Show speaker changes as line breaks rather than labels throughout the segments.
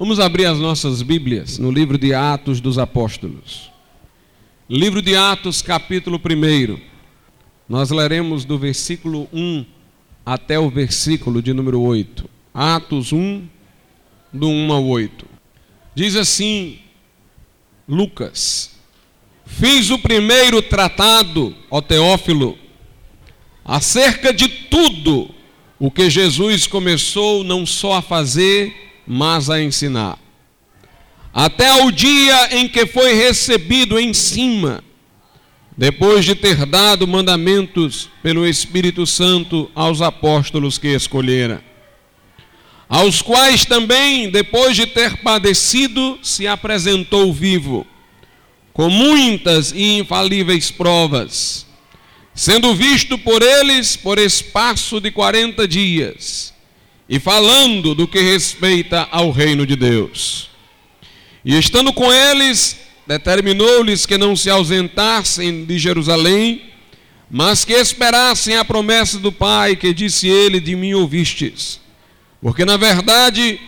Vamos abrir as nossas Bíblias no livro de Atos dos Apóstolos. Livro de Atos, capítulo 1. Nós leremos do versículo 1 até o versículo de número 8. Atos 1, do 1 ao 8. Diz assim, Lucas: Fiz o primeiro tratado, ó Teófilo, acerca de tudo o que Jesus começou não só a fazer, mas a ensinar. Até o dia em que foi recebido em cima, depois de ter dado mandamentos pelo Espírito Santo aos apóstolos que escolhera, aos quais também, depois de ter padecido, se apresentou vivo, com muitas e infalíveis provas, sendo visto por eles por espaço de quarenta dias e falando do que respeita ao reino de Deus. E estando com eles, determinou-lhes que não se ausentassem de Jerusalém, mas que esperassem a promessa do Pai, que disse ele: De mim ouvistes. Porque na verdade,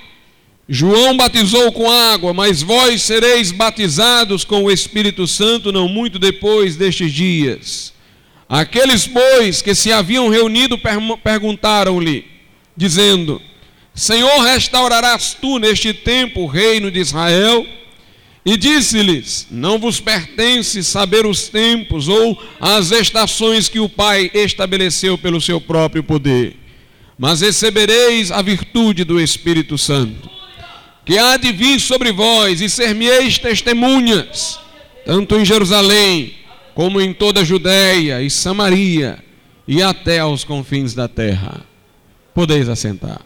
João batizou com água, mas vós sereis batizados com o Espírito Santo não muito depois destes dias. Aqueles, pois, que se haviam reunido perguntaram-lhe: dizendo: Senhor, restaurarás tu neste tempo o reino de Israel? E disse-lhes: Não vos pertence saber os tempos ou as estações que o Pai estabeleceu pelo seu próprio poder, mas recebereis a virtude do Espírito Santo, que há de vir sobre vós e ser-me-eis testemunhas, tanto em Jerusalém, como em toda a Judéia e Samaria e até aos confins da terra. Podeis assentar.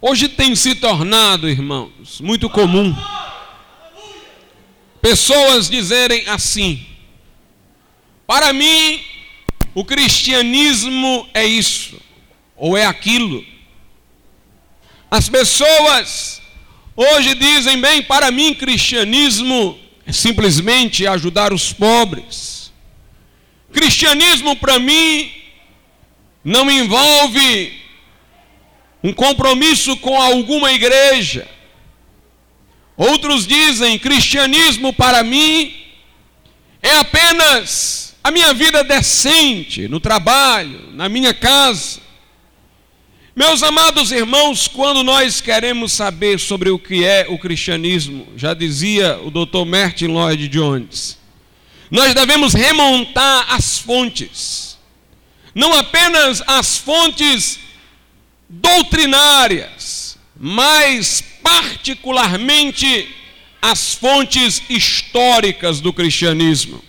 Hoje tem se tornado, irmãos, muito comum pessoas dizerem assim: para mim, o cristianismo é isso, ou é aquilo. As pessoas hoje dizem, bem, para mim, cristianismo é simplesmente ajudar os pobres Cristianismo para mim não envolve um compromisso com alguma igreja. Outros dizem: cristianismo para mim é apenas a minha vida decente, no trabalho, na minha casa. Meus amados irmãos, quando nós queremos saber sobre o que é o cristianismo, já dizia o Dr. Martin Lloyd Jones, nós devemos remontar as fontes, não apenas as fontes doutrinárias, mas particularmente as fontes históricas do cristianismo.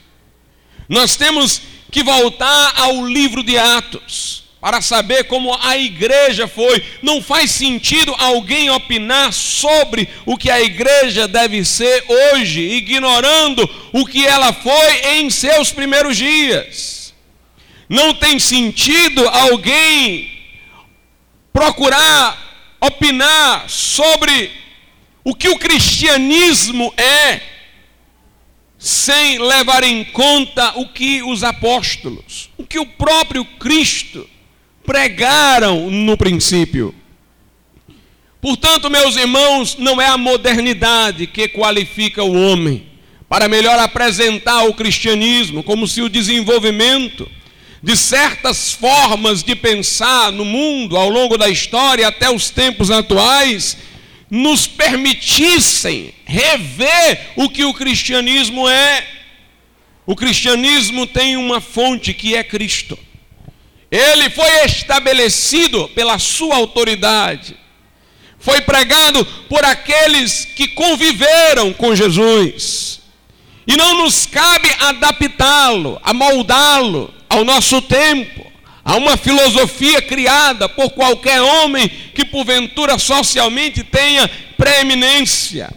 Nós temos que voltar ao livro de Atos para saber como a igreja foi. Não faz sentido alguém opinar sobre o que a igreja deve ser hoje, ignorando o que ela foi em seus primeiros dias. Não tem sentido alguém procurar opinar sobre o que o cristianismo é, sem levar em conta o que os apóstolos, o que o próprio Cristo pregaram no princípio. Portanto, meus irmãos, não é a modernidade que qualifica o homem para melhor apresentar o cristianismo, como se o desenvolvimento de certas formas de pensar no mundo ao longo da história até os tempos atuais nos permitissem rever o que o cristianismo é. O cristianismo tem uma fonte que é Cristo. Ele foi estabelecido pela sua autoridade. Foi pregado por aqueles que conviveram com Jesus. E não nos cabe adaptá-lo, amoldá-lo ao nosso tempo, a uma filosofia criada por qualquer homem que porventura socialmente tenha preeminência.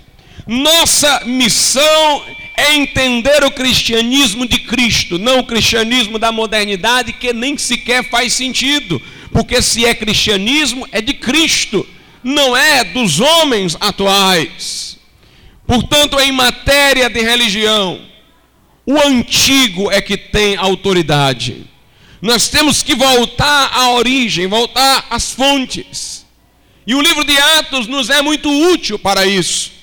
Nossa missão é entender o cristianismo de Cristo, não o cristianismo da modernidade, que nem sequer faz sentido, porque se é cristianismo, é de Cristo, não é dos homens atuais. Portanto, em matéria de religião, o antigo é que tem autoridade. Nós temos que voltar à origem, voltar às fontes. E o livro de Atos nos é muito útil para isso.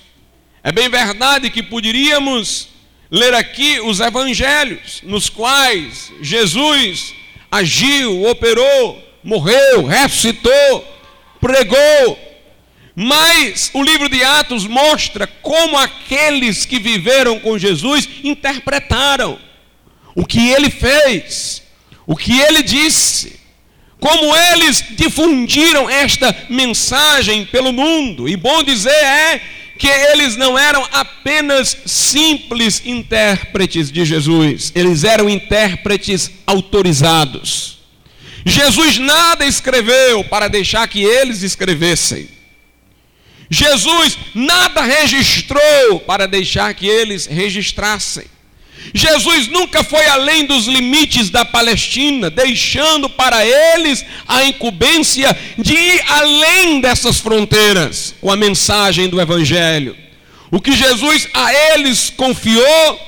É bem verdade que poderíamos ler aqui os evangelhos, nos quais Jesus agiu, operou, morreu, ressuscitou, pregou. Mas o livro de Atos mostra como aqueles que viveram com Jesus interpretaram o que ele fez, o que ele disse, como eles difundiram esta mensagem pelo mundo. E bom dizer é que eles não eram apenas simples intérpretes de Jesus, eles eram intérpretes autorizados. Jesus nada escreveu para deixar que eles escrevessem. Jesus nada registrou para deixar que eles registrassem. Jesus nunca foi além dos limites da Palestina, deixando para eles a incumbência de ir além dessas fronteiras com a mensagem do Evangelho. O que Jesus a eles confiou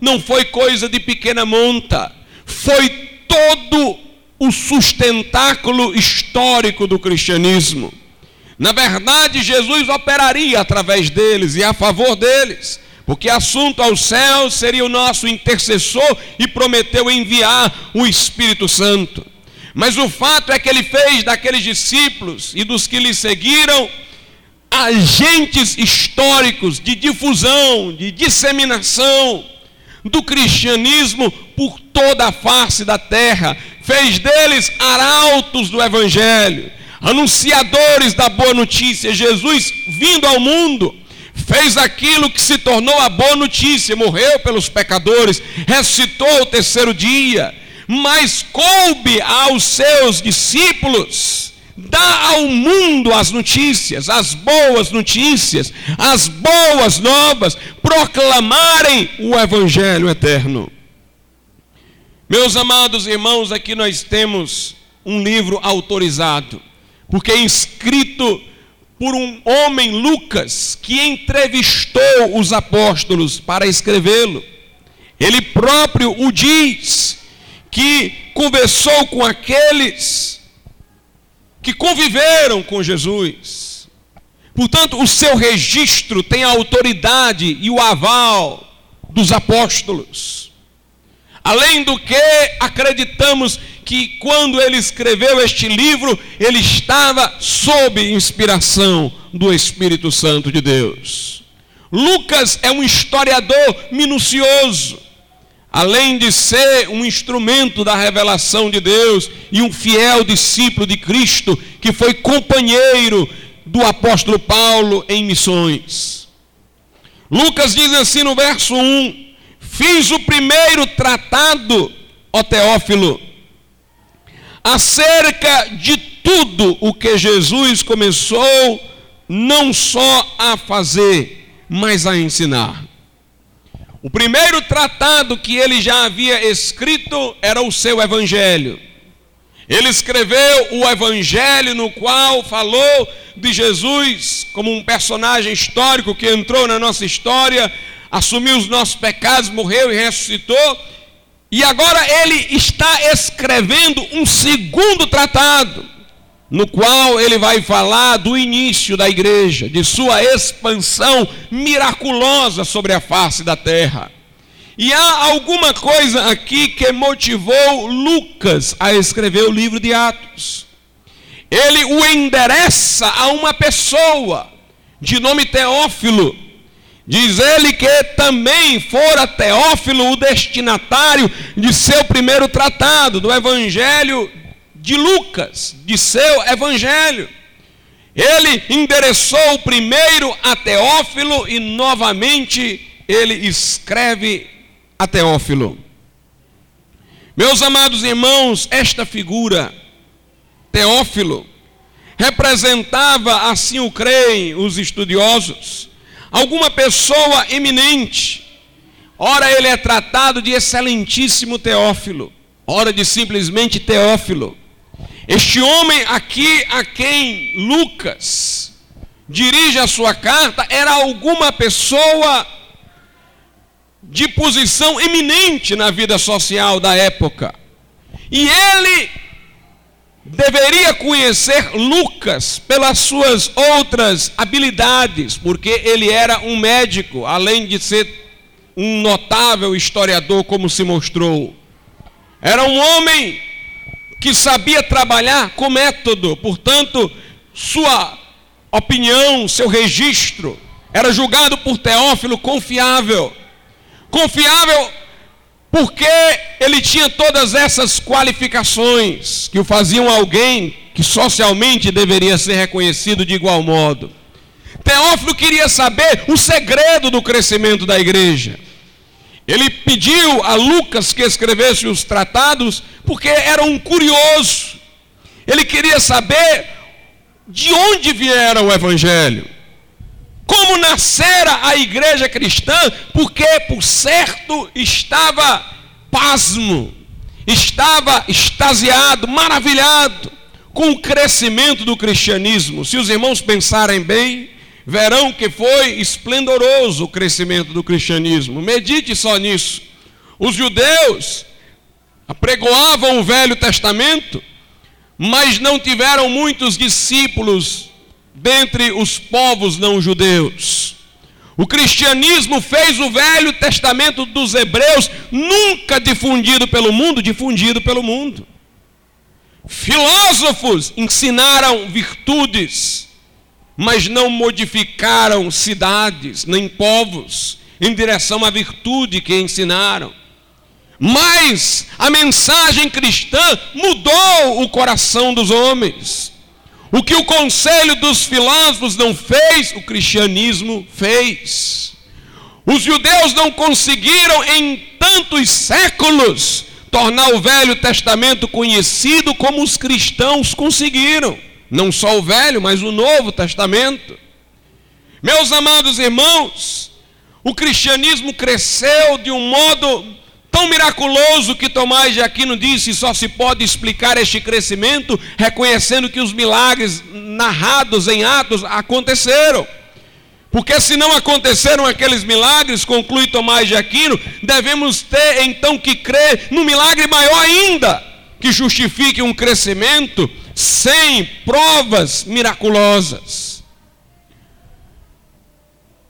não foi coisa de pequena monta, foi todo o sustentáculo histórico do cristianismo. Na verdade, Jesus operaria através deles e a favor deles porque assunto aos céus seria o nosso intercessor e prometeu enviar o Espírito Santo. Mas o fato é que ele fez daqueles discípulos e dos que lhe seguiram agentes históricos de difusão, de disseminação do cristianismo por toda a face da terra, fez deles arautos do evangelho, anunciadores da boa notícia. Jesus vindo ao mundo fez aquilo que se tornou a boa notícia, morreu pelos pecadores, ressuscitou o terceiro dia, mas coube aos seus discípulos dar ao mundo as notícias, as boas notícias, as boas novas, proclamarem o evangelho eterno. Meus amados irmãos, aqui nós temos um livro autorizado, porque é escrito por um homem, Lucas, que entrevistou os apóstolos para escrevê-lo. Ele próprio o diz, que conversou com aqueles que conviveram com Jesus. Portanto, o seu registro tem a autoridade e o aval dos apóstolos. Além do que, acreditamos que quando ele escreveu este livro, ele estava sob inspiração do Espírito Santo de Deus. Lucas é um historiador minucioso, além de ser um instrumento da revelação de Deus e um fiel discípulo de Cristo, que foi companheiro do apóstolo Paulo em missões. Lucas diz assim no verso 1: Fiz o primeiro tratado, ó Teófilo acerca de tudo o que Jesus começou não só a fazer, mas a ensinar. O primeiro tratado que ele já havia escrito era o seu evangelho. Ele escreveu o evangelho no qual falou de Jesus como um personagem histórico que entrou na nossa história, assumiu os nossos pecados, morreu e ressuscitou e agora ele está escrevendo um segundo tratado, no qual ele vai falar do início da igreja, de sua expansão miraculosa sobre a face da terra. E há alguma coisa aqui que motivou Lucas a escrever o livro de Atos. Ele o endereça a uma pessoa de nome Teófilo, Diz ele que também fora Teófilo o destinatário de seu primeiro tratado, do Evangelho de Lucas, de seu Evangelho. Ele endereçou o primeiro a Teófilo e novamente ele escreve a Teófilo. Meus amados irmãos, esta figura, Teófilo, representava, assim o creem os estudiosos, alguma pessoa eminente. Ora, ele é tratado de excelentíssimo Teófilo, ora de simplesmente Teófilo. Este homem aqui a quem Lucas dirige a sua carta era alguma pessoa de posição eminente na vida social da época. E ele deveria conhecer Lucas pelas suas outras habilidades, porque ele era um médico, além de ser um notável historiador, como se mostrou. Era um homem que sabia trabalhar com método, portanto, sua opinião, seu registro, era julgado por Teófilo confiável. Confiável porque ele tinha todas essas qualificações que o faziam alguém que socialmente deveria ser reconhecido de igual modo. Teófilo queria saber o segredo do crescimento da igreja. Ele pediu a Lucas que escrevesse os tratados porque era um curioso. Ele queria saber de onde viera o evangelho. Como nascera a igreja cristã, porque por certo estava pasmo, estava extasiado, maravilhado com o crescimento do cristianismo. Se os irmãos pensarem bem, verão que foi esplendoroso o crescimento do cristianismo. Medite só nisso. Os judeus apregoavam o Velho Testamento, mas não tiveram muitos discípulos dentre os povos não judeus. O cristianismo fez o Velho Testamento dos Hebreus nunca difundido pelo mundo, difundido pelo mundo. Filósofos ensinaram virtudes, mas não modificaram cidades nem povos em direção à virtude que ensinaram. Mas a mensagem cristã mudou o coração dos homens. O que o conselho dos filósofos não fez, o cristianismo fez. Os judeus não conseguiram em tantos séculos tornar o Velho Testamento conhecido como os cristãos conseguiram. Não só o Velho, mas o Novo Testamento. Meus amados irmãos, o cristianismo cresceu de um modo tão miraculoso que Tomás de Aquino disse, só se pode explicar este crescimento reconhecendo que os milagres narrados em Atos aconteceram. Porque se não aconteceram aqueles milagres, conclui Tomás de Aquino, devemos ter então que crer no milagre maior ainda, que justifique um crescimento sem provas miraculosas.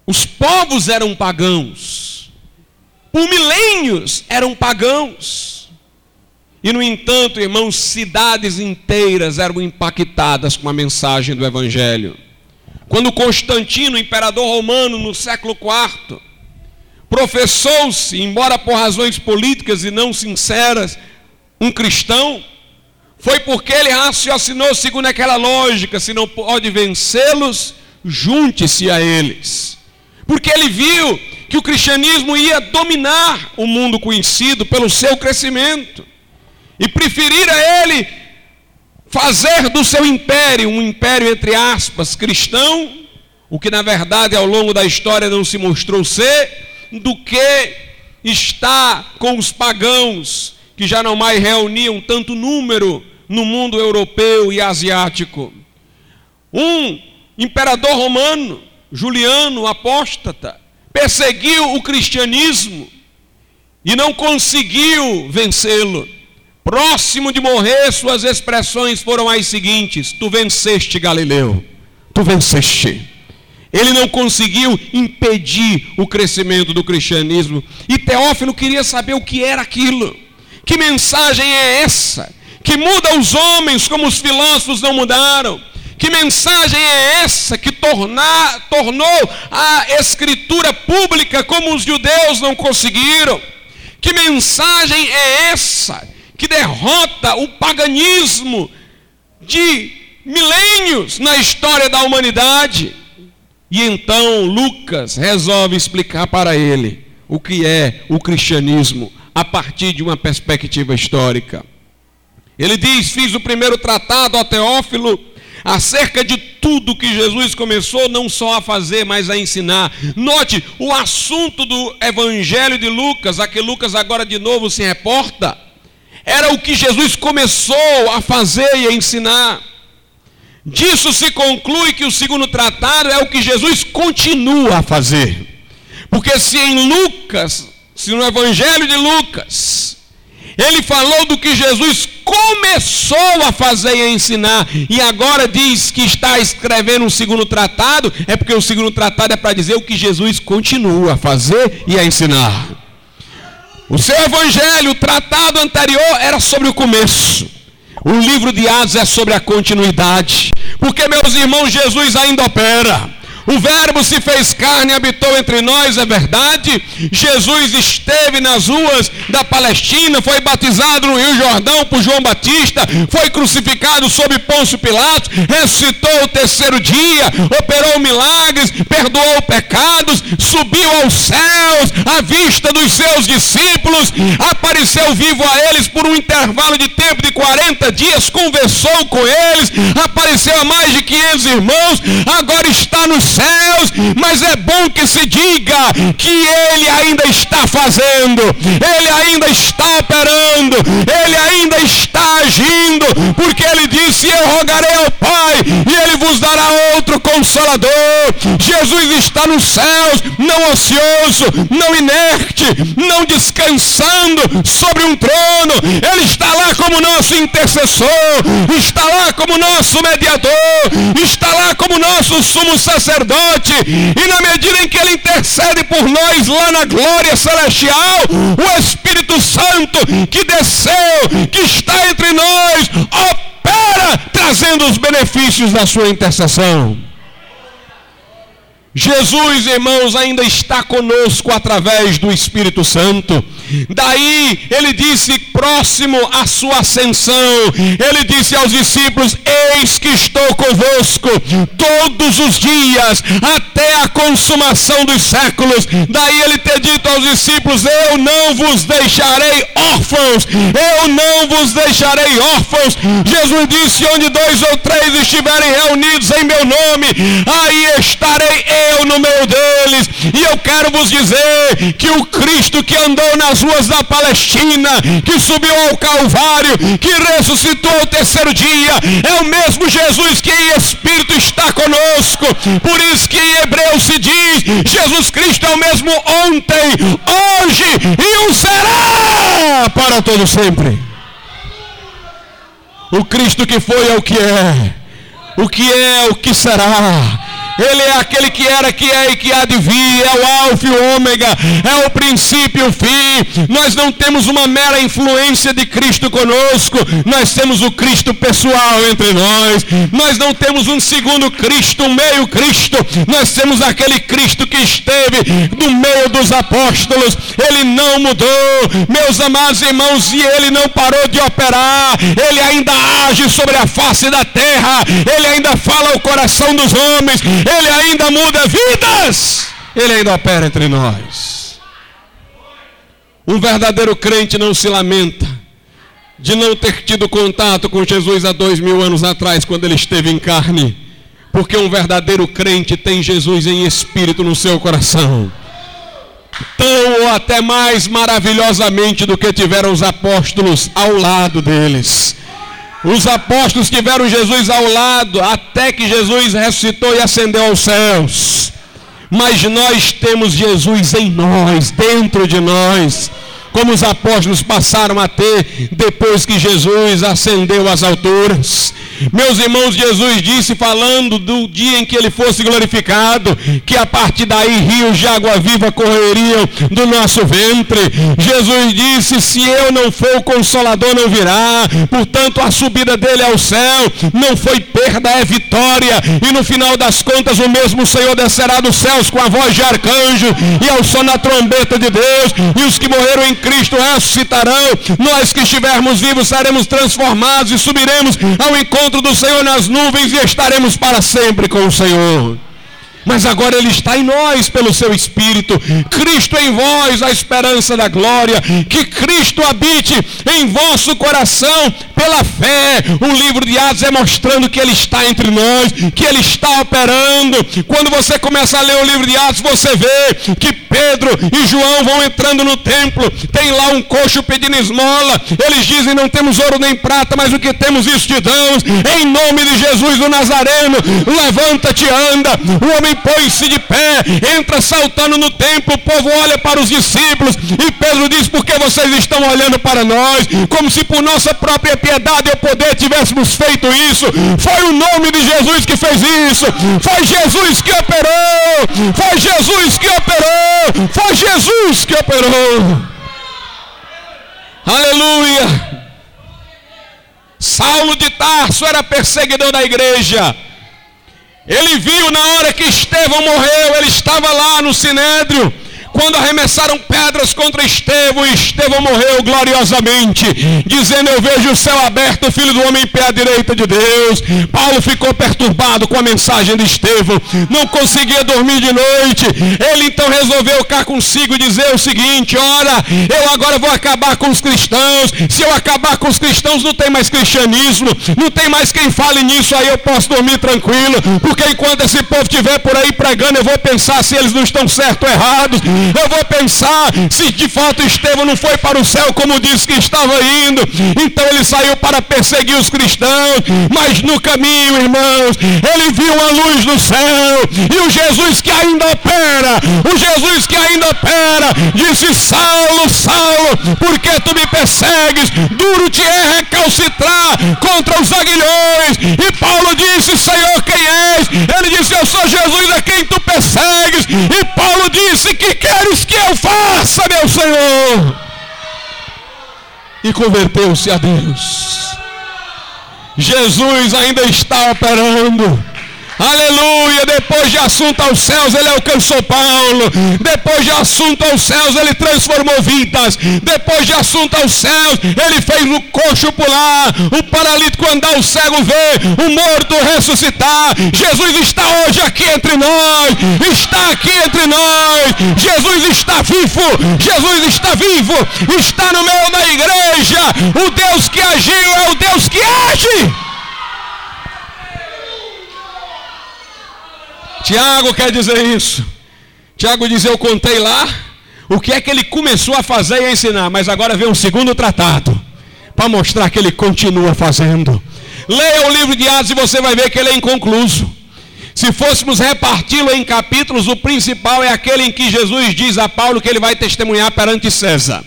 Os povos eram pagãos, por milênios eram pagãos. E, no entanto, irmãos, cidades inteiras eram impactadas com a mensagem do Evangelho. Quando Constantino, imperador romano, no século IV, professou-se, embora por razões políticas e não sinceras, um cristão, foi porque ele raciocinou segundo aquela lógica: se não pode vencê-los, junte-se a eles. Porque ele viu que o cristianismo ia dominar o mundo conhecido pelo seu crescimento e preferir a ele fazer do seu império um império entre aspas cristão, o que na verdade ao longo da história não se mostrou ser, do que está com os pagãos que já não mais reuniam tanto número no mundo europeu e asiático. Um imperador romano, Juliano apóstata, perseguiu o cristianismo e não conseguiu vencê-lo. Próximo de morrer, suas expressões foram as seguintes: Tu venceste, Galileu, tu venceste. Ele não conseguiu impedir o crescimento do cristianismo. E Teófilo queria saber o que era aquilo. Que mensagem é essa? Que muda os homens como os filósofos não mudaram que mensagem é essa que tornar, tornou a escritura pública como os judeus não conseguiram? Que mensagem é essa que derrota o paganismo de milênios na história da humanidade? E então Lucas resolve explicar para ele o que é o cristianismo a partir de uma perspectiva histórica. Ele diz: Fiz o primeiro tratado ao Teófilo acerca de tudo que Jesus começou não só a fazer, mas a ensinar. Note o assunto do Evangelho de Lucas, a que Lucas agora de novo se reporta, era o que Jesus começou a fazer e a ensinar. Disso se conclui que o segundo tratado é o que Jesus continua a fazer. Porque se em Lucas, se no Evangelho de Lucas, Ele falou do que Jesus começou a fazer e a ensinar, e agora diz que está escrevendo um segundo tratado, é porque o segundo tratado é para dizer o que Jesus continua a fazer e a ensinar. O seu evangelho, o tratado anterior, era sobre o começo. O livro de Atos é sobre a continuidade. Porque, meus irmãos, Jesus ainda opera. O Verbo se fez carne e habitou entre nós, é verdade. Jesus esteve nas ruas da Palestina, foi batizado no Rio Jordão por João Batista, foi crucificado sob Pôncio Pilatos, ressuscitou o terceiro dia, operou milagres, perdoou pecados, subiu aos céus à vista dos seus discípulos, apareceu vivo a eles por um intervalo de tempo de 40 dias, conversou com eles, apareceu a mais de 500 irmãos, agora está nos céus, mas é bom que se diga que Ele ainda está fazendo, Ele ainda está operando, Ele ainda está agindo, porque Ele disse: Eu rogarei ao Pai e Ele vos dará outro consolador. Jesus está nos céus, não ocioso, não inerte, não descansando sobre um trono, Ele está lá como nosso intercessor, está lá como nosso mediador, está lá como nosso sumo sacerdote sacerdote, e na medida em que ele intercede por nós lá na glória celestial, o Espírito Santo que desceu, que está entre nós, opera trazendo os benefícios da sua intercessão. Jesus, irmãos, ainda está conosco através do Espírito Santo. Daí ele disse, próximo à sua ascensão, ele disse aos discípulos: Eis que estou convosco todos os dias, até a consumação dos séculos. Daí ele ter dito aos discípulos: Eu não vos deixarei órfãos, eu não vos deixarei órfãos. Jesus disse: Onde dois ou três estiverem reunidos em meu nome, aí estarei eu no meio deles. E eu quero vos dizer que o Cristo que andou nas ruas da Palestina, que subiu ao Calvário, que ressuscitou ao terceiro dia, é o mesmo Jesus que em Espírito está conosco. Por isso que em Hebreu se diz: Jesus Cristo é o mesmo ontem, hoje e o será para todo sempre. O Cristo que foi é o que é, o que é, o que será ele é aquele que era, que é e que há de vir, é o alfa e o ômega, é o princípio e o fim. Nós não temos uma mera influência de Cristo conosco, nós temos o Cristo pessoal entre nós. Nós não temos um segundo Cristo, um meio Cristo. Nós temos aquele Cristo que esteve no meio dos apóstolos. Ele não mudou, meus amados irmãos, e ele não parou de operar. Ele ainda age sobre a face da terra. Ele ainda fala ao coração dos homens. Ele ainda muda vidas, Ele ainda opera entre nós. Um verdadeiro crente não se lamenta de não ter tido contato com Jesus há dois mil anos atrás, quando ele esteve em carne, porque um verdadeiro crente tem Jesus em espírito no seu coração. Tão ou até mais maravilhosamente do que tiveram os apóstolos ao lado deles. Os apóstolos tiveram Jesus ao lado até que Jesus ressuscitou e ascendeu aos céus. Mas nós temos Jesus em nós, dentro de nós como os apóstolos passaram a ter depois que Jesus ascendeu às alturas. Meus irmãos, Jesus disse, falando do dia em que ele fosse glorificado, que a partir daí rios de água viva correriam do nosso ventre. Jesus disse: Se eu não for o consolador, não virá. Portanto, a subida dele ao céu não foi perda, é vitória. E no final das contas, o mesmo Senhor descerá dos céus com a voz de arcanjo e ao som da trombeta de Deus. E os que morreram em Cristo ressuscitarão. Nós que estivermos vivos seremos transformados e subiremos ao encontro do Senhor nas nuvens e estaremos para sempre com o Senhor. Mas agora Ele está em nós pelo seu Espírito. Cristo em vós, a esperança da glória. Que Cristo habite em vosso coração pela fé. O livro de Atos é mostrando que ele está entre nós, que ele está operando. Quando você começa a ler o livro de Atos, você vê que Pedro e João vão entrando no templo, tem lá um coxo pedindo esmola. Eles dizem: Não temos ouro nem prata, mas o que temos isso te damos. Em nome de Jesus o Nazareno, levanta-te, anda. O homem põe-se de pé, entra saltando no templo. O povo olha para os discípulos e Pedro diz: Por que vocês estão olhando para nós? Como se por nossa própria piedade e poder tivéssemos feito isso. Foi o nome de Jesus que fez isso. Foi Jesus que operou. Foi Jesus que operou. Foi Jesus que operou. Aleluia. Saulo de Tarso era perseguidor da igreja. Ele viu na hora que Estevão morreu, ele estava lá no sinédrio quando arremessaram pedras contra Estevão, Estevão morreu gloriosamente, dizendo: Eu vejo o céu aberto, o filho do homem em pé à direita de Deus. Paulo ficou perturbado com a mensagem de Estevão, não conseguia dormir de noite. Ele então resolveu cá consigo dizer o seguinte: Ora, eu agora vou acabar com os cristãos. Se eu acabar com os cristãos, não tem mais cristianismo, não tem mais quem fale nisso. Aí eu posso dormir tranquilo, porque enquanto esse povo estiver por aí pregando, eu vou pensar se eles não estão certos ou errados eu vou pensar se de fato Estevão não foi para o céu como disse que estava indo. Então ele saiu para perseguir os cristãos, mas no caminho, irmãos, ele viu a luz do céu e o Jesus que ainda opera, o Jesus que ainda opera, disse: Saulo, Saulo, por que tu me persegues? Duro te é recalcitrar contra os aguilhões. E Paulo disse: Senhor, quem és? Ele disse: Eu sou Jesus a quem tu persegues. E Paulo disse que queres que eu faça, meu Senhor? E converteu-se a Deus. Jesus ainda está operando. Aleluia. Depois de assunto aos céus, ele alcançou Paulo. Depois de assunto aos céus, ele transformou vidas. Depois de assunto aos céus, ele fez o coxo pular, o paralítico andar, o cego ver, o morto ressuscitar. Jesus está hoje aqui entre nós. Está aqui entre nós. Jesus está vivo. Jesus está vivo. Está no meio da igreja. O Deus que agiu é o Deus que age. Tiago quer dizer isso. Tiago diz: Eu contei lá o que é que ele começou a fazer e ensinar, mas agora vem um segundo tratado para mostrar que ele continua fazendo. Leia o livro de Atos e você vai ver que ele é inconcluso. Se fôssemos reparti-lo em capítulos, o principal é aquele em que Jesus diz a Paulo que ele vai testemunhar perante César.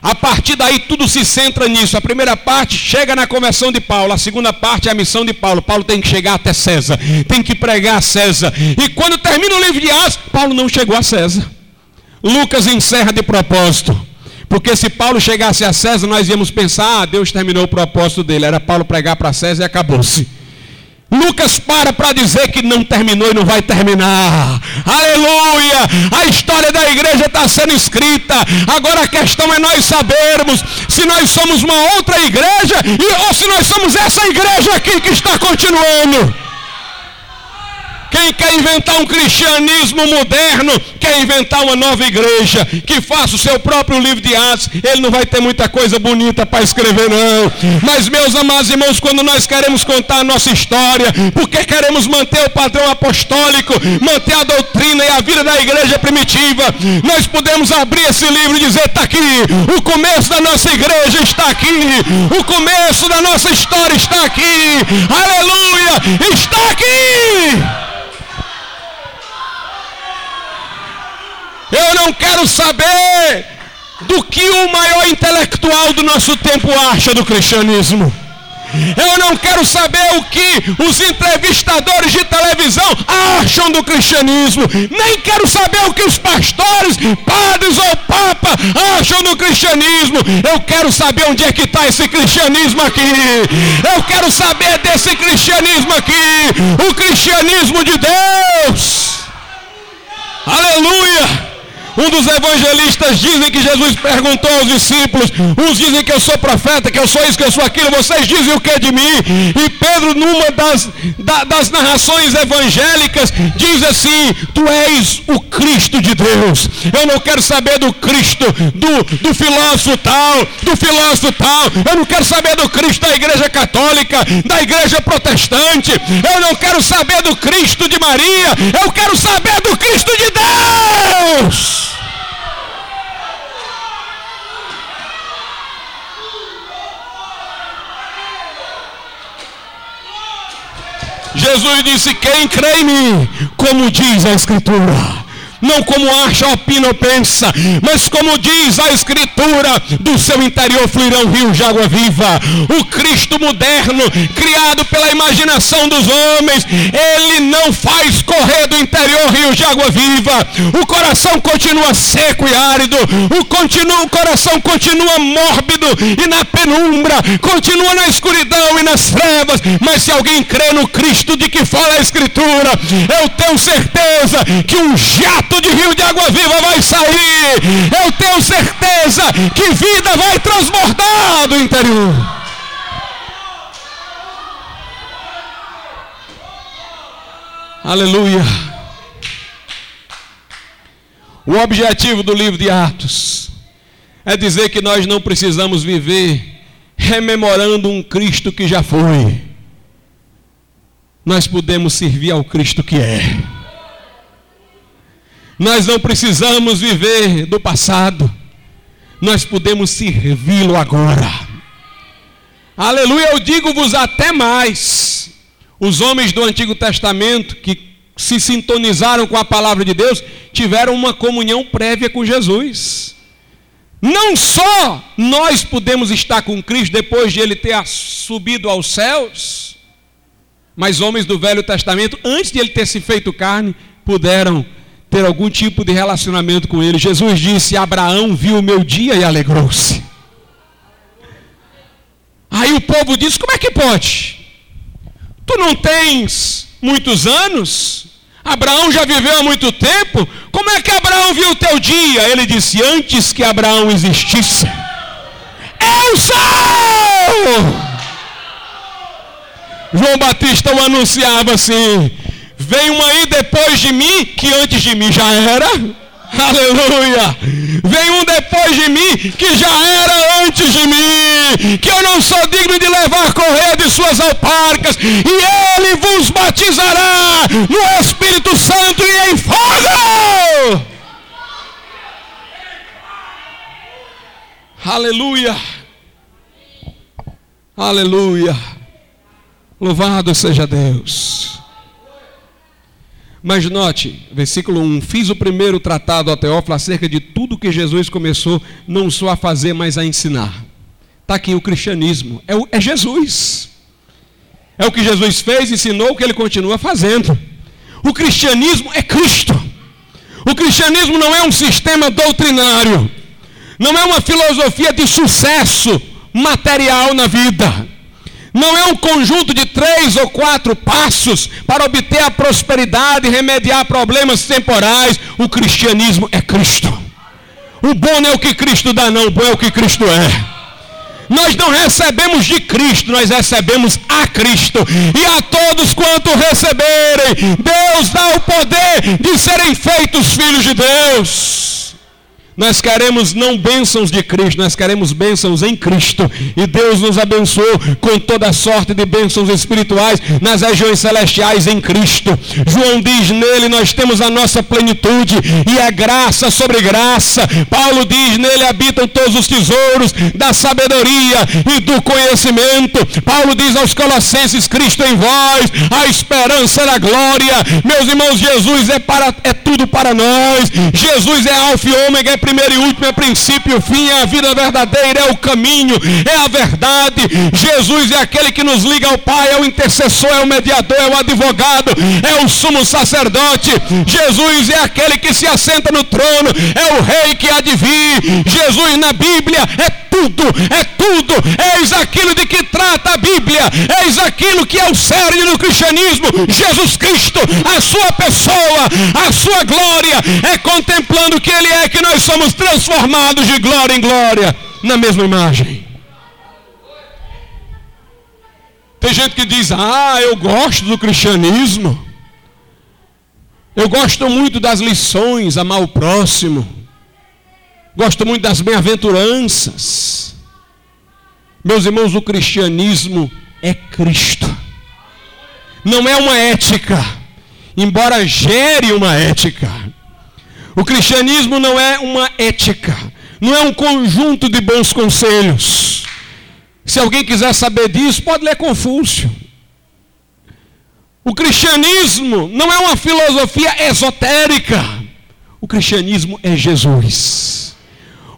A partir daí tudo se centra nisso. A primeira parte chega na conversão de Paulo, a segunda parte é a missão de Paulo. Paulo tem que chegar até César, tem que pregar a César. E quando termina o livro de Atos, Paulo não chegou a César. Lucas encerra de propósito. Porque se Paulo chegasse a César, nós íamos pensar, ah, Deus terminou o propósito dele. Era Paulo pregar para César e acabou-se. Lucas para para dizer que não terminou e não vai terminar. Aleluia! A história da igreja está sendo escrita. Agora a questão é nós sabermos se nós somos uma outra igreja ou se nós somos essa igreja aqui que está continuando. Quem quer inventar um cristianismo moderno, quer inventar uma nova igreja, que faça o seu próprio livro de Atos, ele não vai ter muita coisa bonita para escrever, não. Mas, meus amados irmãos, quando nós queremos contar a nossa história, porque queremos manter o padrão apostólico, manter a doutrina e a vida da igreja primitiva, nós podemos abrir esse livro e dizer: está aqui, o começo da nossa igreja está aqui, o começo da nossa história está aqui, aleluia, está aqui. Eu não quero saber do que o maior intelectual do nosso tempo acha do cristianismo. Eu não quero saber o que os entrevistadores de televisão acham do cristianismo. Nem quero saber o que os pastores, padres ou papa acham do cristianismo. Eu quero saber onde é que está esse cristianismo aqui. Eu quero saber desse cristianismo aqui. O cristianismo de Deus. Aleluia Um dos evangelistas dizem que Jesus perguntou aos discípulos: uns dizem que eu sou profeta, que eu sou isso, que eu sou aquilo, vocês dizem o que de mim? E Pedro, numa das, da, das narrações evangélicas, diz assim: Tu és o Cristo de Deus. Eu não quero saber do Cristo, do, do filósofo tal, do filósofo tal. Eu não quero saber do Cristo da igreja católica, da igreja protestante. Eu não quero saber do Cristo de Maria. Eu quero saber do Cristo de Deus. Jesus disse: Quem crê em mim, como diz a Escritura não como acha, opina ou pensa, mas como diz a Escritura, do seu interior fluirão rios de água viva. O Cristo moderno, criado pela imaginação dos homens, ele não faz correr do interior rios de água viva. O coração continua seco e árido, o, continua, o coração continua mórbido e na penumbra, continua na escuridão e nas trevas. Mas se alguém crê no Cristo de que fala a Escritura, eu tenho certeza que um jato de rio de água viva vai sair. Eu tenho certeza que vida vai transbordar do interior. Aleluia. O objetivo do livro de Atos é dizer que nós não precisamos viver rememorando um Cristo que já foi. Nós podemos servir ao Cristo que é. Nós não precisamos viver do passado, nós podemos servi-lo agora. Aleluia, eu digo-vos até mais. Os homens do Antigo Testamento que se sintonizaram com a palavra de Deus tiveram uma comunhão prévia com Jesus. Não só nós podemos estar com Cristo depois de ele ter subido aos céus, mas homens do Velho Testamento, antes de ele ter se feito carne, puderam ter algum tipo de relacionamento com ele. Jesus disse: Abraão viu o meu dia e alegrou-se. Aí o povo disse: Como é que pode? Tu não tens muitos anos? Abraão já viveu há muito tempo. Como é que Abraão viu o teu dia? Ele disse: Antes que Abraão existisse, eu sou! João Batista o anunciava assim: Vem um aí depois de mim que antes de mim já era. Aleluia! Vem um depois de mim que já era antes de mim, que eu não sou digno de levar correia de suas alparcas, e ele vos batizará no Espírito Santo e em fogo. Aleluia! Aleluia! Louvado seja Deus. Mas note, versículo 1: Fiz o primeiro tratado a Teófilo acerca de tudo que Jesus começou, não só a fazer, mas a ensinar. Está aqui o cristianismo, é, o, é Jesus. É o que Jesus fez, ensinou, o que ele continua fazendo. O cristianismo é Cristo. O cristianismo não é um sistema doutrinário, não é uma filosofia de sucesso material na vida. Não é um conjunto de três ou quatro passos para obter a prosperidade e remediar problemas temporais. O cristianismo é Cristo. O bom não é o que Cristo dá, não. O bom é o que Cristo é. Nós não recebemos de Cristo, nós recebemos a Cristo. E a todos quanto receberem, Deus dá o poder de serem feitos filhos de Deus. Nós queremos não bênçãos de Cristo, nós queremos bênçãos em Cristo. E Deus nos abençoou com toda sorte de bênçãos espirituais nas regiões celestiais em Cristo. João diz: nele nós temos a nossa plenitude e é graça sobre graça. Paulo diz: nele habitam todos os tesouros da sabedoria e do conhecimento. Paulo diz aos Colossenses: Cristo em vós, a esperança da glória. Meus irmãos, Jesus é, para, é tudo para nós. Jesus é alfa e ômega, é primeiro e último, é princípio e fim, é a vida verdadeira, é o caminho, é a verdade. Jesus é aquele que nos liga ao Pai, é o intercessor, é o mediador, é o advogado, é o sumo sacerdote. Jesus é aquele que se assenta no trono, é o rei que há de vir. Jesus na Bíblia é tudo, é tudo. Eis aquilo de que trata a Bíblia, eis aquilo que é o cerne do cristianismo. Jesus Cristo, a sua pessoa, a sua glória, é contemplando que Ele é que nós somos transformados de glória em glória na mesma imagem. Tem gente que diz: Ah, eu gosto do cristianismo. Eu gosto muito das lições, amar o próximo. Gosto muito das bem-aventuranças. Meus irmãos, o cristianismo é Cristo. Não é uma ética, embora gere uma ética. O cristianismo não é uma ética, não é um conjunto de bons conselhos. Se alguém quiser saber disso, pode ler Confúcio. O cristianismo não é uma filosofia esotérica. O cristianismo é Jesus.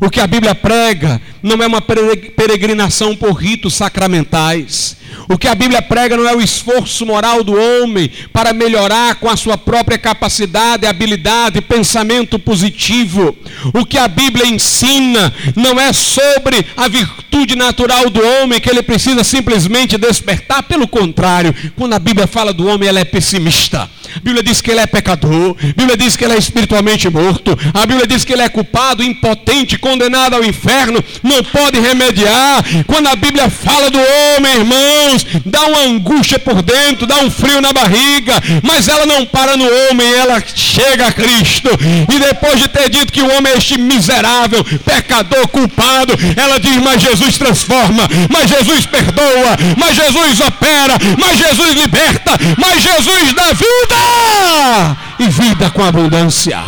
O que a Bíblia prega não é uma peregrinação por ritos sacramentais. O que a Bíblia prega não é o esforço moral do homem para melhorar com a sua própria capacidade, habilidade, pensamento positivo. O que a Bíblia ensina não é sobre a virtude natural do homem que ele precisa simplesmente despertar. Pelo contrário, quando a Bíblia fala do homem, ela é pessimista. A Bíblia diz que ele é pecador. A Bíblia diz que ele é espiritualmente morto. A Bíblia diz que ele é culpado, impotente, condenado ao inferno, não pode remediar. Quando a Bíblia fala do homem, irmãos, dá uma angústia por dentro, dá um frio na barriga, mas ela não para no homem, ela chega a Cristo. E depois de ter dito que o homem é este miserável, pecador, culpado, ela diz: Mas Jesus transforma, mas Jesus perdoa, mas Jesus opera, mas Jesus liberta, mas Jesus dá vida e vida com abundância.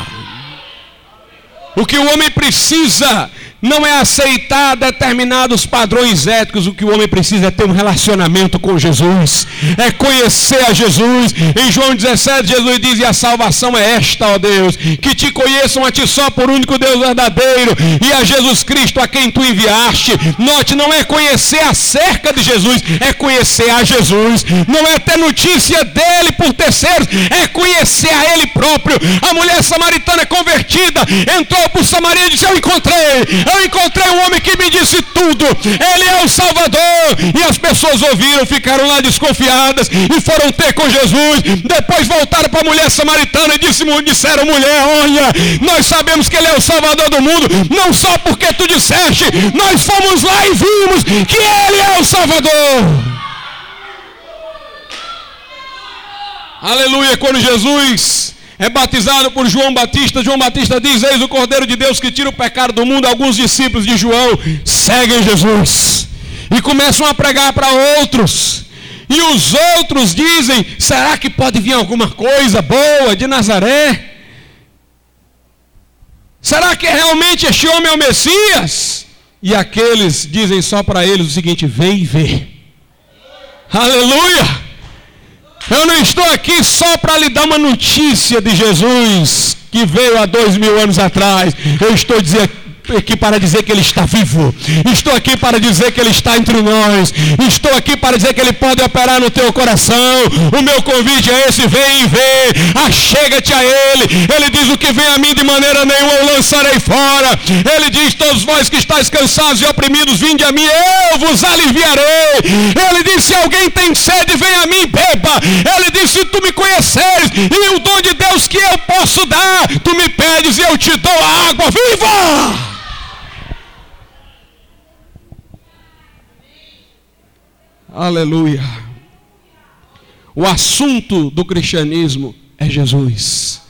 O que o homem precisa não é aceitar determinados padrões éticos, o que o homem precisa é ter um relacionamento com Jesus, é conhecer a Jesus. Em João 17, Jesus diz: E a salvação é esta, ó Deus, que te conheçam a ti só por único Deus verdadeiro e a Jesus Cristo a quem tu enviaste. Note, não é conhecer acerca de Jesus, é conhecer a Jesus, não é ter notícia dele por terceiros, é conhecer a ele próprio. A mulher samaritana convertida entrou por Samaria e disse: Eu encontrei eu encontrei um homem que me disse tudo. Ele é o Salvador. E as pessoas ouviram, ficaram lá desconfiadas e foram ter com Jesus. Depois voltaram para a mulher samaritana e disseram: mulher, olha, nós sabemos que ele é o Salvador do mundo, não só porque tu disseste, nós fomos lá e vimos que ele é o Salvador. Aleluia, quando Jesus é batizado por João Batista. João Batista diz: Eis o Cordeiro de Deus que tira o pecado do mundo. Alguns discípulos de João seguem Jesus e começam a pregar para outros. E os outros dizem: será que pode vir alguma coisa boa de Nazaré? Será que realmente este homem é o Messias? E aqueles dizem só para eles o seguinte: vem e vê. Aleluia! Eu não estou aqui só para lhe dar uma notícia de Jesus que veio há dois mil anos atrás. Eu estou dizendo aqui para dizer que Ele está vivo. Estou aqui para dizer que Ele está entre nós. Estou aqui para dizer que Ele pode operar no teu coração. O meu convite é esse: vem e vê. Achega-te a Ele. Ele diz: O que vem a mim de maneira nenhuma eu lançarei fora. Ele diz: Todos vós que estáis cansados e oprimidos, vinde a mim, eu vos aliviarei. Ele diz: Se alguém tem sede, vem a mim, beba. Ele diz: Se tu me conheceres e o dom de Deus que eu posso dar, tu me pedes e eu te dou a água viva. Aleluia. O assunto do cristianismo é Jesus.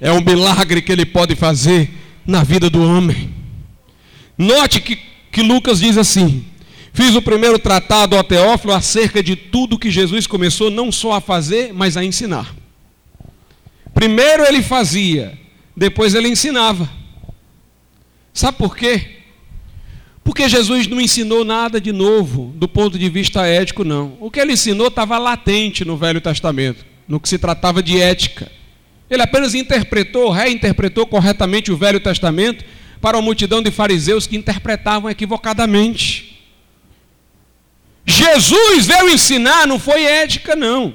É um milagre que ele pode fazer na vida do homem. Note que, que Lucas diz assim: Fiz o primeiro tratado ao Teófilo acerca de tudo que Jesus começou não só a fazer, mas a ensinar. Primeiro ele fazia, depois ele ensinava. Sabe por quê? Porque Jesus não ensinou nada de novo do ponto de vista ético, não. O que ele ensinou estava latente no Velho Testamento, no que se tratava de ética. Ele apenas interpretou, reinterpretou corretamente o Velho Testamento para uma multidão de fariseus que interpretavam equivocadamente. Jesus veio ensinar, não foi ética, não.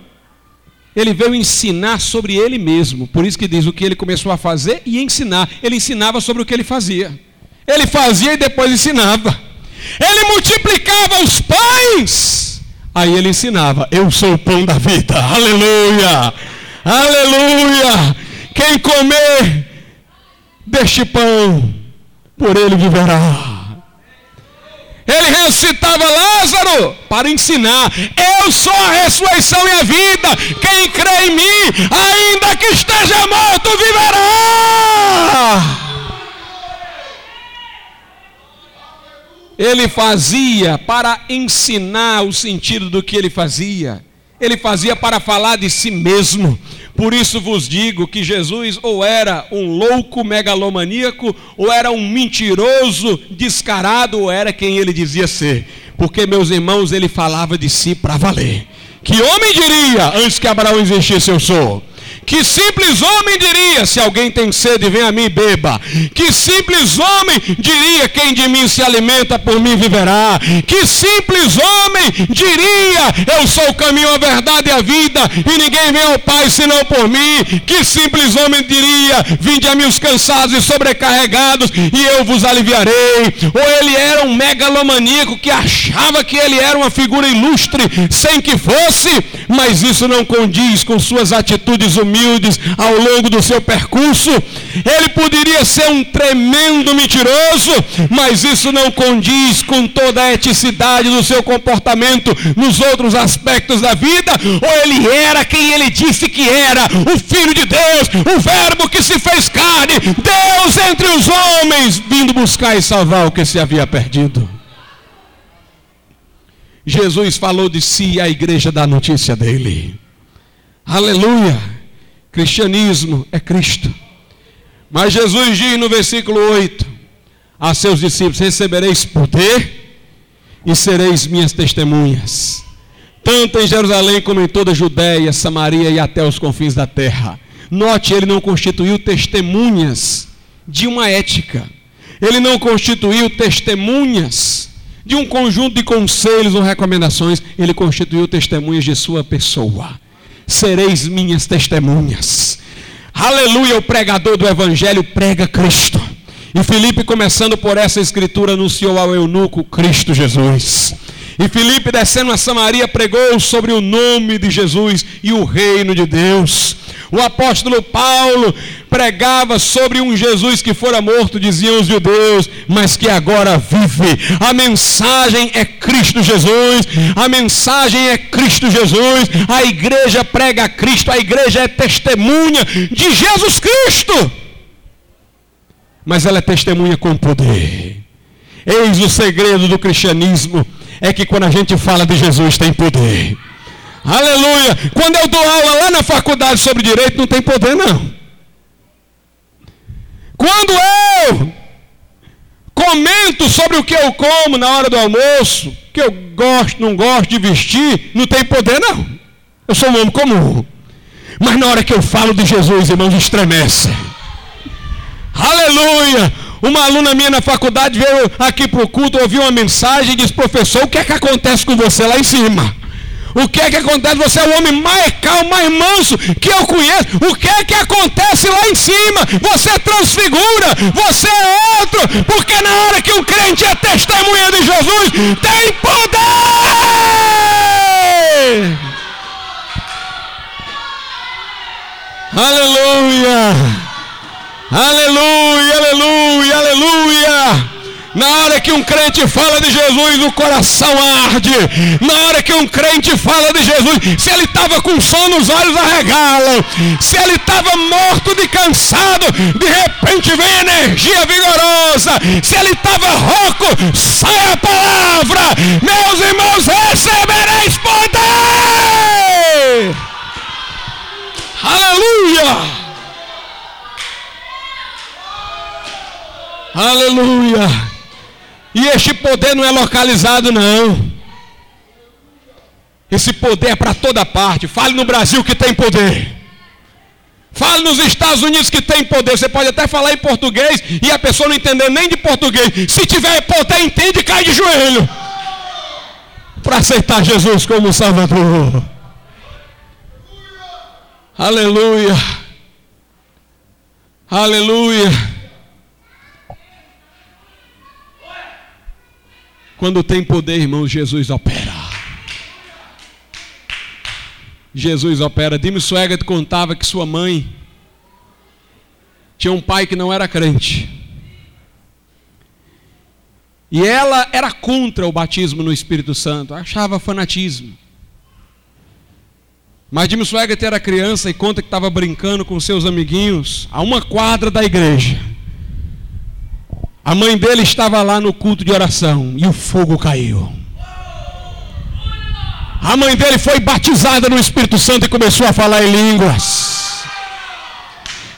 Ele veio ensinar sobre ele mesmo. Por isso que diz o que ele começou a fazer e ensinar. Ele ensinava sobre o que ele fazia. Ele fazia e depois ensinava. Ele multiplicava os pães. Aí ele ensinava: Eu sou o pão da vida. Aleluia! Aleluia! Quem comer deste pão, por ele viverá. Ele ressuscitava Lázaro para ensinar: Eu sou a ressurreição e a vida. Quem crê em mim, ainda que esteja morto, viverá. Ele fazia para ensinar o sentido do que ele fazia. Ele fazia para falar de si mesmo. Por isso vos digo que Jesus ou era um louco megalomaníaco, ou era um mentiroso descarado, ou era quem ele dizia ser. Porque, meus irmãos, ele falava de si para valer. Que homem diria, antes que Abraão existisse, eu sou? Que simples homem diria: se alguém tem sede, vem a mim e beba. Que simples homem diria: quem de mim se alimenta, por mim viverá. Que simples homem diria: eu sou o caminho, a verdade e a vida, e ninguém vem ao Pai senão por mim. Que simples homem diria: vinde a mim os cansados e sobrecarregados, e eu vos aliviarei. Ou ele era um megalomaníaco que achava que ele era uma figura ilustre, sem que fosse, mas isso não condiz com suas atitudes humildes humildes ao longo do seu percurso. Ele poderia ser um tremendo mentiroso, mas isso não condiz com toda a eticidade do seu comportamento nos outros aspectos da vida. Ou ele era quem ele disse que era, o Filho de Deus, o Verbo que se fez carne, Deus entre os homens, vindo buscar e salvar o que se havia perdido. Jesus falou de si e a igreja da notícia dele. Aleluia. Cristianismo é Cristo. Mas Jesus diz no versículo 8 a seus discípulos: Recebereis poder e sereis minhas testemunhas, tanto em Jerusalém como em toda a Judéia, Samaria e até os confins da terra. Note, ele não constituiu testemunhas de uma ética, ele não constituiu testemunhas de um conjunto de conselhos ou recomendações, ele constituiu testemunhas de sua pessoa sereis minhas testemunhas. Aleluia, o pregador do evangelho prega Cristo. E Filipe, começando por essa escritura, anunciou ao eunuco Cristo Jesus. E Filipe, descendo a Samaria, pregou sobre o nome de Jesus e o reino de Deus. O apóstolo Paulo pregava sobre um Jesus que fora morto, diziam os judeus, mas que agora vive. A mensagem é Cristo Jesus. A mensagem é Cristo Jesus. A igreja prega Cristo. A igreja é testemunha de Jesus Cristo. Mas ela é testemunha com poder. Eis o segredo do cristianismo é que quando a gente fala de Jesus tem poder. Aleluia! Quando eu dou aula lá na faculdade sobre direito, não tem poder, não. Quando eu comento sobre o que eu como na hora do almoço, que eu gosto, não gosto de vestir, não tem poder, não. Eu sou um homem comum. Mas na hora que eu falo de Jesus, irmãos, estremece. Aleluia! Uma aluna minha na faculdade veio aqui para o culto, ouviu uma mensagem e disse: Professor, o que é que acontece com você lá em cima? O que é que acontece? Você é o homem mais calmo, mais manso que eu conheço. O que é que acontece lá em cima? Você transfigura, você é outro, porque na hora que o crente é testemunha de Jesus, tem poder! Aleluia! Aleluia, aleluia, aleluia. Na hora que um crente fala de Jesus, o coração arde. Na hora que um crente fala de Jesus, se ele estava com sono, os olhos arregalam. Se ele estava morto de cansado, de repente vem energia vigorosa. Se ele estava rouco, sai a palavra. Meus irmãos, recebereis poder. Aleluia. Aleluia. E este poder não é localizado, não. Esse poder é para toda parte. Fale no Brasil que tem poder. Fale nos Estados Unidos que tem poder. Você pode até falar em português e a pessoa não entender nem de português. Se tiver poder, entende e cai de joelho. Para aceitar Jesus como Salvador. Aleluia. Aleluia. Quando tem poder, irmãos, Jesus opera. Jesus opera. Dime Swegert contava que sua mãe tinha um pai que não era crente. E ela era contra o batismo no Espírito Santo, achava fanatismo. Mas Jimmy Swaggart era criança e conta que estava brincando com seus amiguinhos a uma quadra da igreja. A mãe dele estava lá no culto de oração e o fogo caiu. A mãe dele foi batizada no Espírito Santo e começou a falar em línguas.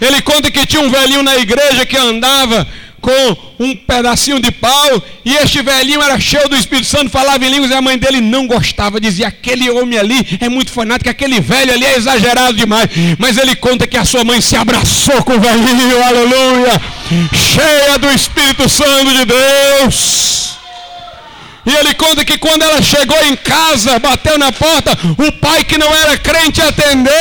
Ele conta que tinha um velhinho na igreja que andava com um pedacinho de pau, e este velhinho era cheio do Espírito Santo, falava em línguas, e a mãe dele não gostava, dizia: aquele homem ali é muito fanático, aquele velho ali é exagerado demais. Mas ele conta que a sua mãe se abraçou com o velhinho, aleluia, cheia do Espírito Santo de Deus. E ele conta que quando ela chegou em casa, bateu na porta, o pai que não era crente atendeu.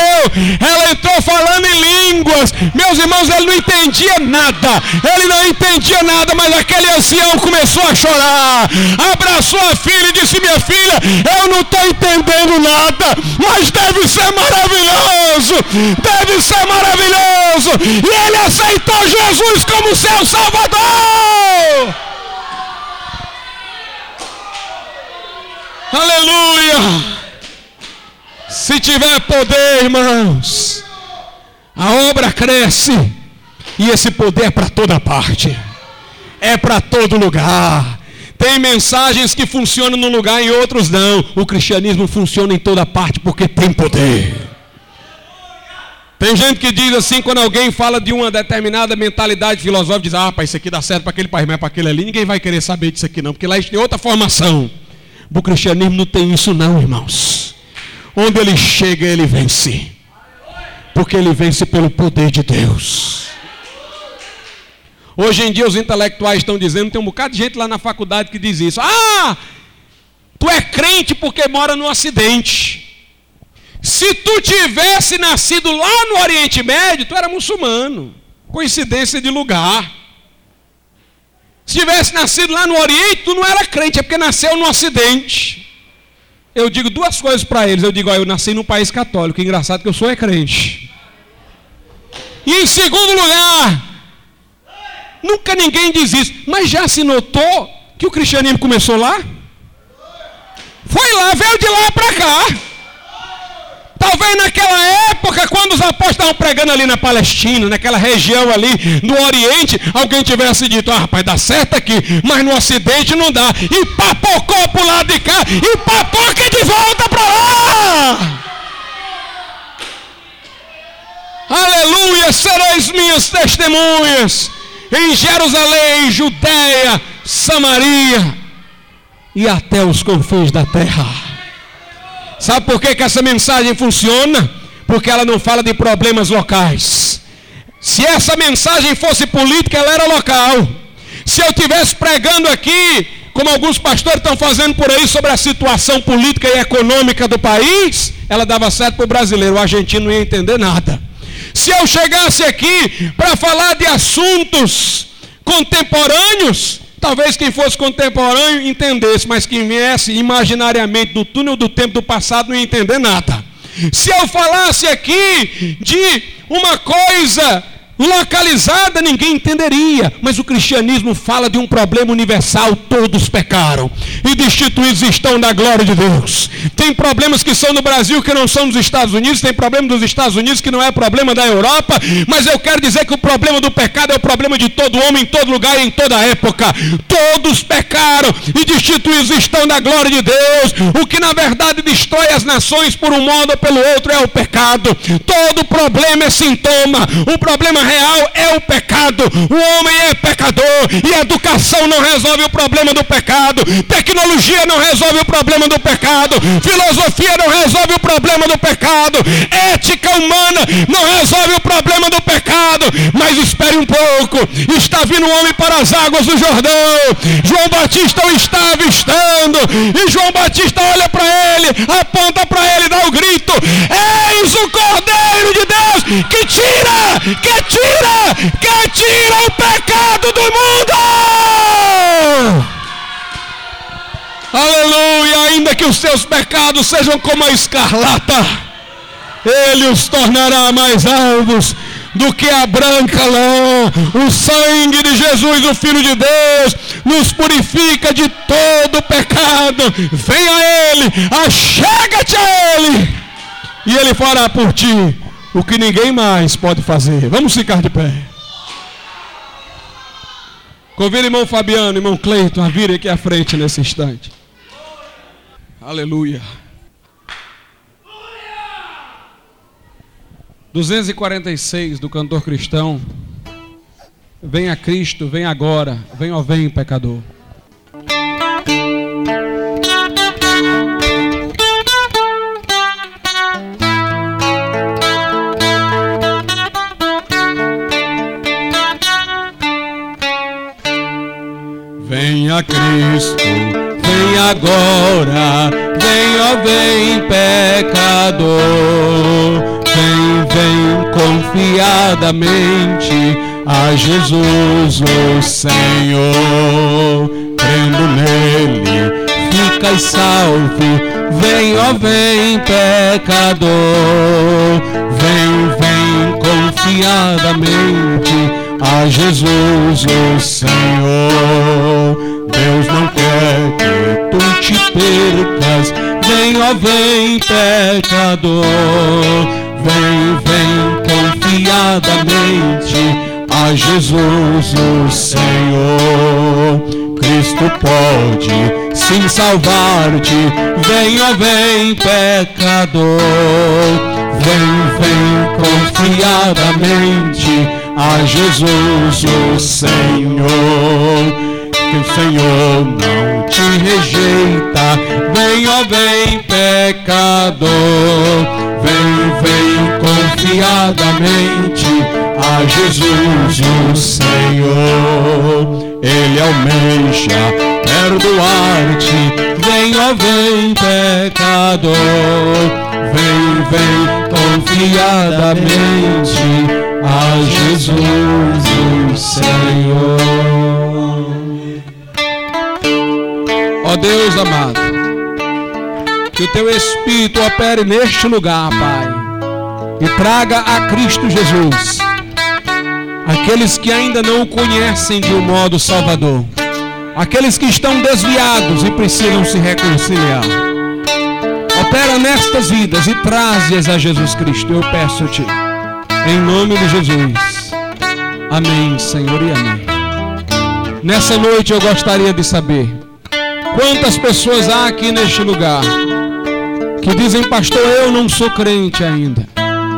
Ela entrou falando em línguas. Meus irmãos, ele não entendia nada. Ele não entendia nada, mas aquele ancião começou a chorar. Abraçou a filha e disse: Minha filha, eu não estou entendendo nada, mas deve ser maravilhoso. Deve ser maravilhoso. E ele aceitou Jesus como seu Salvador. Aleluia! Se tiver poder, irmãos, a obra cresce e esse poder é para toda parte, é para todo lugar. Tem mensagens que funcionam num lugar e outros não. O cristianismo funciona em toda parte porque tem poder. Tem gente que diz assim, quando alguém fala de uma determinada mentalidade filosófica, diz: Ah, para isso aqui dá certo para aquele país, mas para aquele ali, ninguém vai querer saber disso aqui não, porque lá tem outra formação. O cristianismo não tem isso não, irmãos. Onde ele chega, ele vence. Porque ele vence pelo poder de Deus. Hoje em dia os intelectuais estão dizendo, tem um bocado de gente lá na faculdade que diz isso. Ah, tu é crente porque mora no Ocidente. Se tu tivesse nascido lá no Oriente Médio, tu era muçulmano. Coincidência de lugar. Se tivesse nascido lá no Oriente, tu não era crente, é porque nasceu no Ocidente. Eu digo duas coisas para eles. Eu digo, ó, eu nasci num país católico. Engraçado que eu sou é crente. E em segundo lugar, nunca ninguém diz isso. Mas já se notou que o cristianismo começou lá? Foi lá, veio de lá para cá. Talvez naquela época, quando os apóstolos estavam pregando ali na Palestina, naquela região ali no Oriente, alguém tivesse dito: ah, rapaz, dá certo aqui, mas no Ocidente não dá. E papocou para o lado de cá e papoca de volta para lá. Aleluia, sereis minhas testemunhas em Jerusalém, Judéia, Samaria e até os confins da terra. Sabe por que, que essa mensagem funciona? Porque ela não fala de problemas locais. Se essa mensagem fosse política, ela era local. Se eu estivesse pregando aqui, como alguns pastores estão fazendo por aí sobre a situação política e econômica do país, ela dava certo para o brasileiro, o argentino não ia entender nada. Se eu chegasse aqui para falar de assuntos contemporâneos, Talvez quem fosse contemporâneo entendesse, mas quem viesse imaginariamente do túnel do tempo do passado não ia entender nada. Se eu falasse aqui de uma coisa localizada, ninguém entenderia. Mas o cristianismo fala de um problema universal: todos pecaram e destituídos estão da glória de Deus. Tem problemas que são no Brasil que não são nos Estados Unidos, tem problema dos Estados Unidos que não é problema da Europa, mas eu quero dizer que o problema do pecado é o problema de todo homem, em todo lugar e em toda época. Todos pecaram e destituídos estão da glória de Deus. O que na verdade destrói as nações por um modo ou pelo outro é o pecado. Todo problema é sintoma. O problema real é o pecado. O homem é pecador e educação não resolve o problema do pecado. Tecnologia não resolve o problema do pecado. Filosofia não resolve o problema do pecado. Ética humana não resolve o problema do pecado. Mas espere um pouco. Está vindo um homem para as águas do Jordão. João Batista o está avistando. E João Batista olha para ele, aponta para ele, dá o grito: Eis o Cordeiro de Deus que tira, que tira, que tira o pecado do mundo. ainda que os seus pecados sejam como a escarlata, Ele os tornará mais alvos do que a branca lã. O sangue de Jesus, o Filho de Deus, nos purifica de todo pecado. Venha a Ele, achega-te a Ele, e Ele fará por ti o que ninguém mais pode fazer. Vamos ficar de pé. Convido irmão Fabiano, irmão Cleiton a virem aqui à frente nesse instante. Aleluia. 246 do cantor cristão. Venha Cristo, vem agora, vem ó vem pecador.
Venha Cristo, vem agora, vem ó vem pecador. Vem, vem confiadamente a Jesus o Senhor. Crendo nele, ficai salvo. Vem, ó vem pecador. Vem, vem confiadamente a Jesus o Senhor. Que tu te percas. Vem, ó vem pecador. Vem, vem confiadamente a Jesus o Senhor. Cristo pode sim salvar-te. Vem, ó vem pecador. Vem, vem confiadamente a Jesus o Senhor que o Senhor não te rejeita. Vem, ó, vem, pecador. Vem, vem confiadamente a Jesus o Senhor. Ele almeja perdoar-te. Vem, ó, vem, pecador. Vem, vem confiadamente a Jesus o Senhor.
Deus amado, que o teu Espírito opere neste lugar, Pai, e traga a Cristo Jesus aqueles que ainda não o conhecem de um modo salvador, aqueles que estão desviados e precisam se reconciliar. Opera nestas vidas e traze-as a Jesus Cristo, eu peço-te, em nome de Jesus. Amém, Senhor, e amém. Nessa noite eu gostaria de saber quantas pessoas há aqui neste lugar que dizem, pastor, eu não sou crente ainda.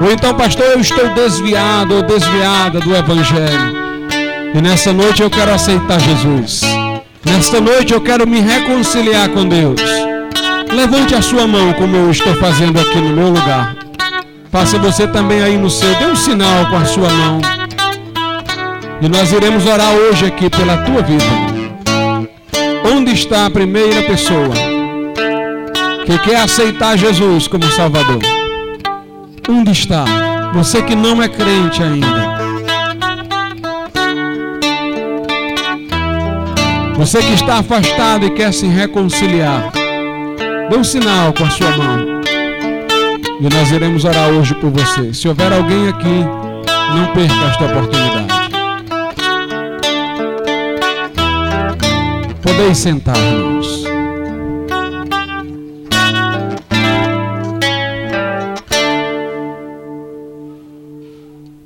Ou então, pastor, eu estou desviado ou desviada do Evangelho. E nessa noite eu quero aceitar Jesus. Nesta noite eu quero me reconciliar com Deus. Levante a sua mão, como eu estou fazendo aqui no meu lugar. Faça você também aí no seu. Dê um sinal com a sua mão. E nós iremos orar hoje aqui pela tua vida. Onde está a primeira pessoa que quer aceitar Jesus como Salvador? Onde está? Você que não é crente ainda. Você que está afastado e quer se reconciliar. Dê um sinal com a sua mão. E nós iremos orar hoje por você. Se houver alguém aqui, não perca esta oportunidade. Podeis sentar, irmãos.